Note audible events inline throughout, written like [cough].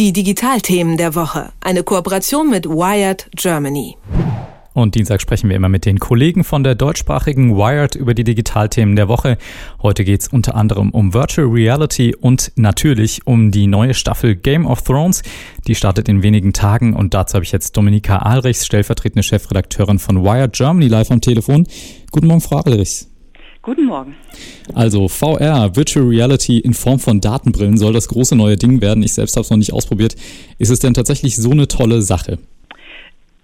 Die Digitalthemen der Woche. Eine Kooperation mit Wired Germany. Und Dienstag sprechen wir immer mit den Kollegen von der deutschsprachigen Wired über die Digitalthemen der Woche. Heute geht es unter anderem um Virtual Reality und natürlich um die neue Staffel Game of Thrones. Die startet in wenigen Tagen und dazu habe ich jetzt Dominika Ahlrichs, stellvertretende Chefredakteurin von Wired Germany, live am Telefon. Guten Morgen, Frau Ahlrichs. Guten Morgen. Also VR, Virtual Reality in Form von Datenbrillen soll das große neue Ding werden. Ich selbst habe es noch nicht ausprobiert. Ist es denn tatsächlich so eine tolle Sache?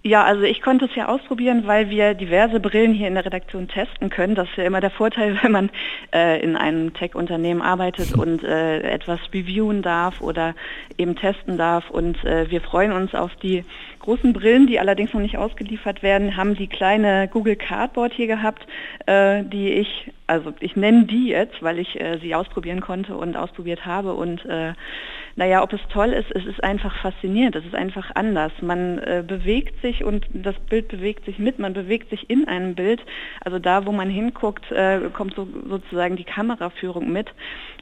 Ja, also ich konnte es ja ausprobieren, weil wir diverse Brillen hier in der Redaktion testen können. Das ist ja immer der Vorteil, [laughs] wenn man äh, in einem Tech-Unternehmen arbeitet [laughs] und äh, etwas reviewen darf oder eben testen darf. Und äh, wir freuen uns auf die großen Brillen, die allerdings noch nicht ausgeliefert werden, haben die kleine Google Cardboard hier gehabt, äh, die ich, also ich nenne die jetzt, weil ich äh, sie ausprobieren konnte und ausprobiert habe und äh, naja, ob es toll ist, es ist einfach faszinierend, es ist einfach anders. Man äh, bewegt sich und das Bild bewegt sich mit, man bewegt sich in einem Bild. Also da, wo man hinguckt, äh, kommt so, sozusagen die Kameraführung mit.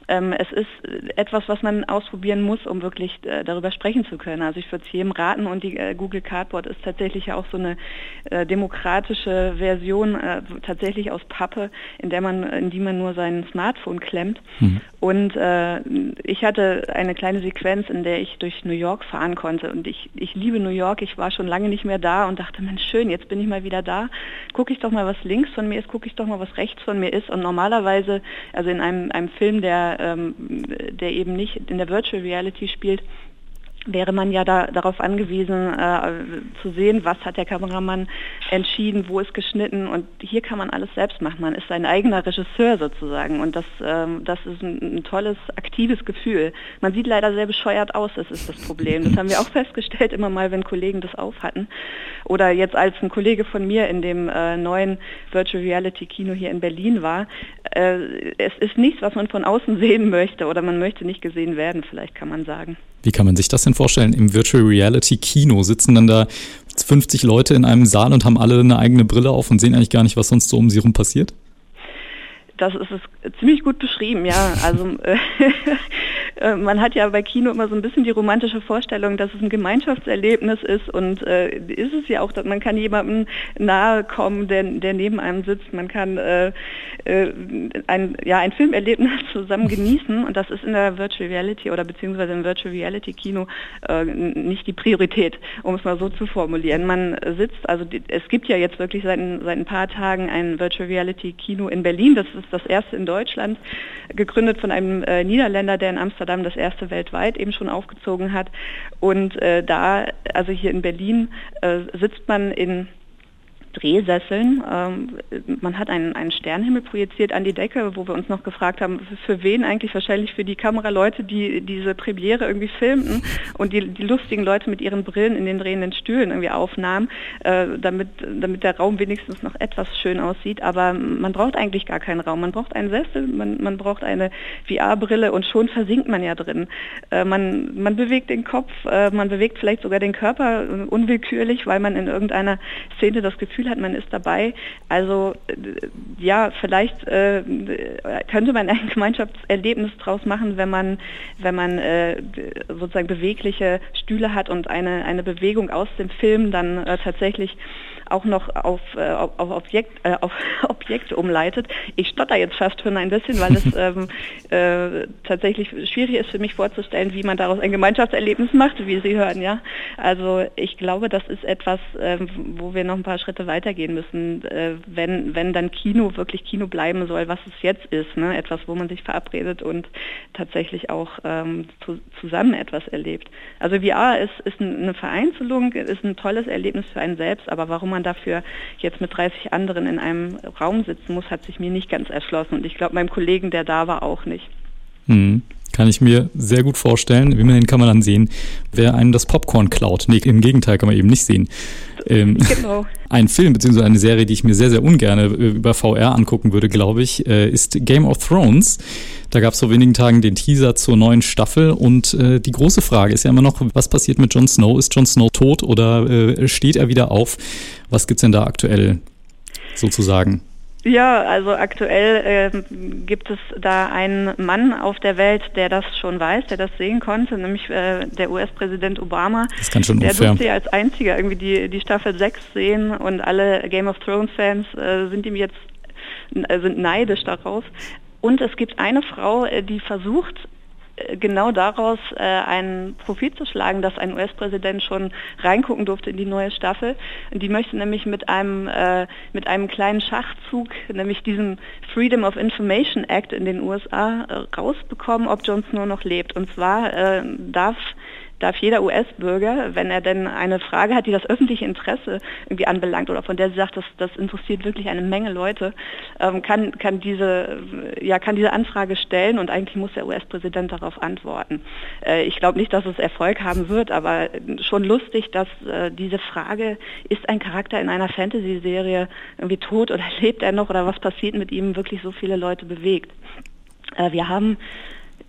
Ähm, es ist etwas, was man ausprobieren muss, um wirklich äh, darüber sprechen zu können. Also ich würde es jedem raten und die äh, Google Cardboard ist tatsächlich auch so eine äh, demokratische Version, äh, tatsächlich aus Pappe, in der man, in die man nur sein Smartphone klemmt. Mhm. Und ich hatte eine kleine Sequenz, in der ich durch New York fahren konnte. Und ich, ich liebe New York. Ich war schon lange nicht mehr da und dachte, Mensch, schön, jetzt bin ich mal wieder da. Gucke ich doch mal, was links von mir ist, gucke ich doch mal, was rechts von mir ist. Und normalerweise, also in einem, einem Film, der, ähm, der eben nicht in der Virtual Reality spielt, wäre man ja da, darauf angewiesen äh, zu sehen, was hat der Kameramann entschieden, wo ist geschnitten und hier kann man alles selbst machen. Man ist sein eigener Regisseur sozusagen und das, ähm, das ist ein, ein, tolles, aktives Gefühl. Man sieht leider sehr bescheuert aus, das ist das Problem. Das haben wir auch [laughs] festgestellt, immer mal, wenn Kollegen das auf hatten. Oder jetzt als ein Kollege von mir in dem äh, neuen Virtual Reality Kino hier in Berlin war. Äh, es ist nichts, was man von außen [laughs] sehen möchte oder man möchte nicht gesehen werden, vielleicht kann man sagen. Wie kann man sich das denn vorstellen? Im Virtual Reality Kino sitzen dann da 50 Leute in einem Saal und haben alle eine eigene Brille auf und sehen eigentlich gar nicht, was sonst so um sie herum passiert? Das ist es ziemlich gut beschrieben, ja. Also [laughs] äh, man hat ja bei Kino immer so ein bisschen die romantische Vorstellung, dass es ein Gemeinschaftserlebnis ist und äh, ist es ja auch, dass man kann jemandem nahe kommen, der, der neben einem sitzt. Man kann äh, äh, ein, ja, ein Filmerlebnis [laughs] zusammen genießen und das ist in der Virtual Reality oder beziehungsweise im Virtual Reality Kino äh, nicht die Priorität, um es mal so zu formulieren. Man sitzt, also es gibt ja jetzt wirklich seit, seit ein paar Tagen ein Virtual Reality Kino in Berlin. Das ist das erste in Deutschland, gegründet von einem äh, Niederländer, der in Amsterdam das erste weltweit eben schon aufgezogen hat. Und äh, da, also hier in Berlin, äh, sitzt man in Drehsesseln. Ähm, man hat einen, einen Sternenhimmel projiziert an die Decke, wo wir uns noch gefragt haben, für wen eigentlich wahrscheinlich für die Kameraleute, die diese Premiere irgendwie filmten und die, die lustigen Leute mit ihren Brillen in den drehenden Stühlen irgendwie aufnahmen, äh, damit, damit der Raum wenigstens noch etwas schön aussieht. Aber man braucht eigentlich gar keinen Raum. Man braucht einen Sessel, man, man braucht eine VR-Brille und schon versinkt man ja drin. Äh, man, man bewegt den Kopf, äh, man bewegt vielleicht sogar den Körper äh, unwillkürlich, weil man in irgendeiner Szene das Gefühl Gefühl hat, man ist dabei. Also äh, ja, vielleicht äh, könnte man ein [laughs] Gemeinschaftserlebnis draus machen, wenn man, wenn man äh, sozusagen bewegliche Stühle hat und eine, eine Bewegung aus dem Film dann äh, tatsächlich auch noch auf, äh, auf, Objekt, äh, auf [laughs] Objekte umleitet. Ich stotter jetzt fast schon ein bisschen, weil es [laughs] ähm, äh, tatsächlich schwierig ist für mich vorzustellen, wie man daraus ein Gemeinschaftserlebnis macht, wie Sie hören, ja. Also ich glaube, das ist etwas, ähm, wo wir noch ein paar Schritte weitergehen müssen, äh, wenn, wenn dann Kino wirklich Kino bleiben soll, was es jetzt ist, ne? etwas, wo man sich verabredet und tatsächlich auch ähm, zu, zusammen etwas erlebt. Also VR ist, ist eine Vereinzelung, ist ein tolles Erlebnis für einen selbst, aber warum man dafür jetzt mit 30 anderen in einem Raum sitzen muss, hat sich mir nicht ganz erschlossen. Und ich glaube, meinem Kollegen, der da war, auch nicht. Hm. Kann ich mir sehr gut vorstellen. Den kann man dann sehen, wer einem das Popcorn klaut. Nee, im Gegenteil kann man eben nicht sehen. Ähm, genau. [laughs] Ein Film bzw. eine Serie, die ich mir sehr, sehr ungern äh, über VR angucken würde, glaube ich, äh, ist Game of Thrones. Da gab es vor wenigen Tagen den Teaser zur neuen Staffel und äh, die große Frage ist ja immer noch, was passiert mit Jon Snow? Ist Jon Snow tot oder äh, steht er wieder auf? Was gibt's denn da aktuell sozusagen? Ja, also aktuell äh, gibt es da einen Mann auf der Welt, der das schon weiß, der das sehen konnte, nämlich äh, der US-Präsident Obama. Das kann schon der unfair. durfte als einziger irgendwie die, die Staffel 6 sehen und alle Game of Thrones-Fans äh, sind ihm jetzt äh, sind neidisch darauf. Und es gibt eine Frau, äh, die versucht, genau daraus äh, einen Profit zu schlagen, dass ein US-Präsident schon reingucken durfte in die neue Staffel. Und die möchte nämlich mit einem, äh, mit einem kleinen Schachzug, nämlich diesem Freedom of Information Act in den USA, äh, rausbekommen, ob Jon Snow noch lebt. Und zwar äh, darf darf jeder US-Bürger, wenn er denn eine Frage hat, die das öffentliche Interesse irgendwie anbelangt oder von der sie sagt, das, das interessiert wirklich eine Menge Leute, ähm, kann, kann, diese, ja, kann diese Anfrage stellen und eigentlich muss der US-Präsident darauf antworten. Äh, ich glaube nicht, dass es Erfolg haben wird, aber schon lustig, dass äh, diese Frage, ist ein Charakter in einer Fantasy-Serie irgendwie tot oder [laughs] lebt er noch oder was passiert mit ihm, wirklich so viele Leute bewegt. Äh, wir haben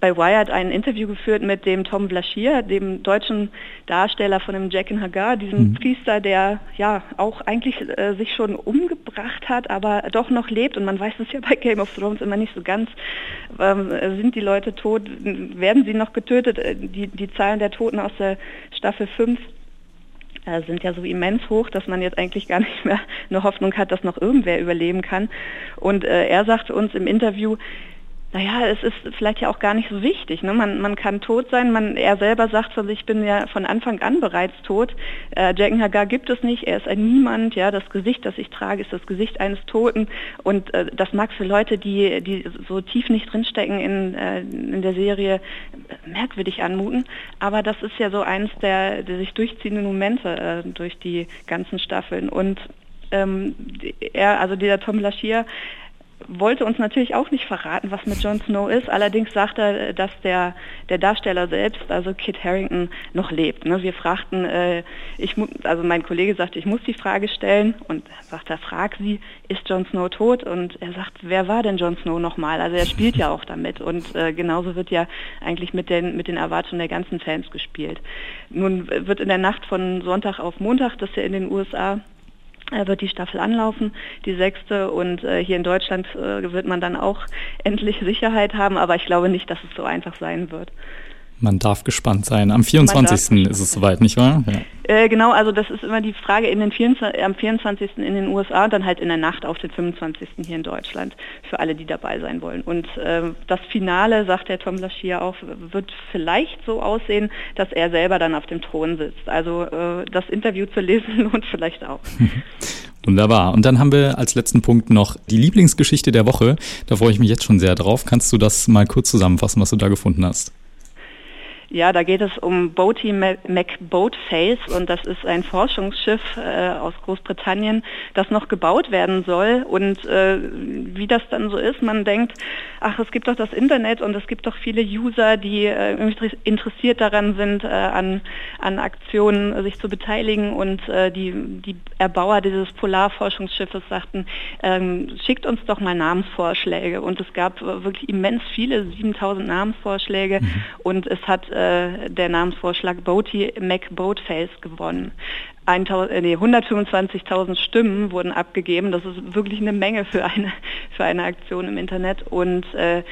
bei Wired ein Interview geführt mit dem Tom Blaschier, dem deutschen Darsteller von dem Jack in Hagar, diesem mhm. Priester, der ja auch eigentlich äh, sich schon umgebracht hat, aber doch noch lebt. Und man weiß es ja bei Game of Thrones immer nicht so ganz. Ähm, sind die Leute tot? Werden sie noch getötet? Äh, die, die Zahlen der Toten aus der Staffel 5 äh, sind ja so immens hoch, dass man jetzt eigentlich gar nicht mehr eine Hoffnung hat, dass noch irgendwer überleben kann. Und äh, er sagte uns im Interview, naja, es ist vielleicht ja auch gar nicht so wichtig. Ne? Man, man kann tot sein. Man, er selber sagt von sich, ich bin ja von Anfang an bereits tot. Äh, Jacken Hagar gibt es nicht. Er ist ein Niemand. Ja, das Gesicht, das ich trage, ist das Gesicht eines Toten. Und äh, das mag für Leute, die, die so tief nicht drinstecken in, äh, in der Serie, merkwürdig anmuten. Aber das ist ja so eines der, der sich durchziehenden Momente äh, durch die ganzen Staffeln. Und ähm, er, also dieser Tom Laschier, wollte uns natürlich auch nicht verraten, was mit Jon Snow ist. Allerdings sagt er, dass der, der Darsteller selbst, also Kit Harrington, noch lebt. Ne? Wir fragten, äh, ich also mein Kollege sagte, ich muss die Frage stellen und sagt er, frag sie, ist Jon Snow tot? Und er sagt, wer war denn Jon Snow nochmal? Also er spielt ja auch damit und äh, genauso wird ja eigentlich mit den, mit den Erwartungen der ganzen Fans gespielt. Nun wird in der Nacht von Sonntag auf Montag, das ist ja in den USA wird die Staffel anlaufen, die sechste. Und äh, hier in Deutschland äh, wird man dann auch endlich Sicherheit haben, aber ich glaube nicht, dass es so einfach sein wird. Man darf gespannt sein. Am 24. ist es soweit, nicht wahr? Ja. Äh, genau, also das ist immer die Frage in den 24, am 24. in den USA und dann halt in der Nacht auf den 25. hier in Deutschland für alle, die dabei sein wollen. Und äh, das Finale, sagt der Tom Laschier auch, wird vielleicht so aussehen, dass er selber dann auf dem Thron sitzt. Also äh, das Interview zu lesen [laughs] lohnt vielleicht auch. [laughs] Wunderbar. Und dann haben wir als letzten Punkt noch die Lieblingsgeschichte der Woche. Da freue ich mich jetzt schon sehr drauf. Kannst du das mal kurz zusammenfassen, was du da gefunden hast? Ja, da geht es um Boaty McBoatface und das ist ein Forschungsschiff äh, aus Großbritannien, das noch gebaut werden soll. Und äh, wie das dann so ist, man denkt, ach, es gibt doch das Internet und es gibt doch viele User, die äh, interessiert daran sind, äh, an, an Aktionen sich zu beteiligen. Und äh, die, die Erbauer dieses Polarforschungsschiffes sagten, ähm, schickt uns doch mal Namensvorschläge. Und es gab wirklich immens viele, 7000 Namensvorschläge. Mhm. Und es hat äh, der Namensvorschlag Boaty McBoatface gewonnen. 125.000 äh, Stimmen wurden abgegeben. Das ist wirklich eine Menge für eine, [laughs] für eine Aktion im Internet. Und äh,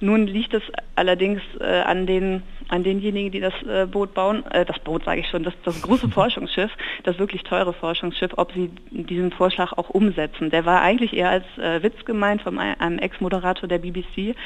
nun liegt es allerdings äh, an, den, an denjenigen, die das äh, Boot bauen, äh, das Boot sage ich schon, das, das große [laughs] Forschungsschiff, das wirklich teure Forschungsschiff, ob sie diesen Vorschlag auch umsetzen. Der war eigentlich eher als äh, Witz gemeint von einem Ex-Moderator der BBC.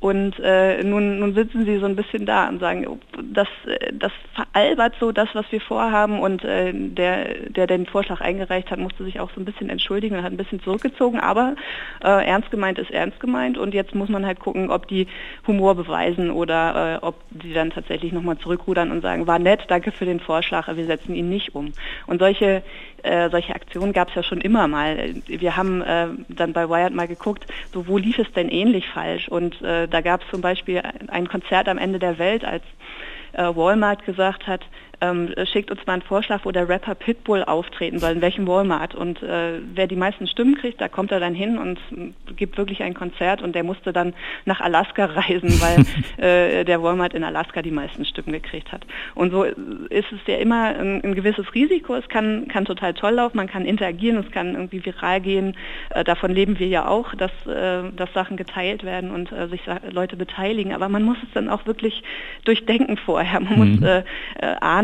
Und äh, nun, nun sitzen sie so ein bisschen da und sagen, oh, das, das veralbert so das, was wir vorhaben. Und äh, der, der den Vorschlag eingereicht hat, musste sich auch so ein bisschen entschuldigen und hat ein bisschen zurückgezogen. Aber äh, ernst gemeint ist ernst gemeint. Und jetzt muss man halt gucken, ob die Humor beweisen oder äh, ob sie dann tatsächlich nochmal zurückrudern und sagen, war nett, danke für den Vorschlag, wir setzen ihn nicht um. Und solche äh, solche Aktionen gab es ja schon immer mal. Wir haben äh, dann bei Wired mal geguckt, so wo lief es denn ähnlich falsch? Und äh, da gab es zum Beispiel ein Konzert am Ende der Welt, als äh, Walmart gesagt hat, ähm, schickt uns mal einen Vorschlag, wo der Rapper Pitbull auftreten soll, in welchem Walmart. Und äh, wer die meisten Stimmen kriegt, da kommt er dann hin und gibt wirklich ein Konzert und der musste dann nach Alaska [laughs] reisen, weil äh, der Walmart in Alaska die meisten Stimmen gekriegt hat. Und so ist es ja immer ein, ein gewisses Risiko. Es kann, kann total toll laufen, man kann interagieren, es kann irgendwie viral gehen. Äh, davon leben wir ja auch, dass, äh, dass Sachen geteilt werden und äh, sich Leute beteiligen. Aber man muss es dann auch wirklich durchdenken vorher. Man mhm. muss äh,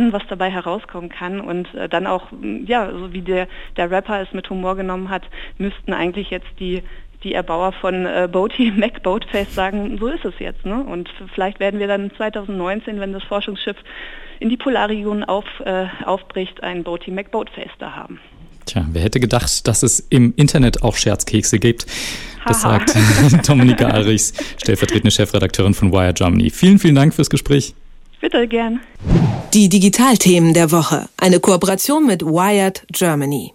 ahnen, was dabei herauskommen kann und äh, dann auch, ja, so wie der, der Rapper es mit Humor genommen hat, müssten eigentlich jetzt die die Erbauer von äh, Boaty [laughs] Mac Boatface sagen, so ist es jetzt. Ne? Und vielleicht werden wir dann 2019, wenn das Forschungsschiff in die Polarregion auf, äh, aufbricht, ein Boaty Mac Boatface da haben. Tja, wer hätte gedacht, dass es im Internet auch Scherzkekse gibt? Das sagt [laughs] Dominika Alrichs, stellvertretende Chefredakteurin von Wire Germany. Vielen, vielen Dank fürs Gespräch. Bitte gern. Die Digitalthemen der Woche. Eine Kooperation mit Wired Germany.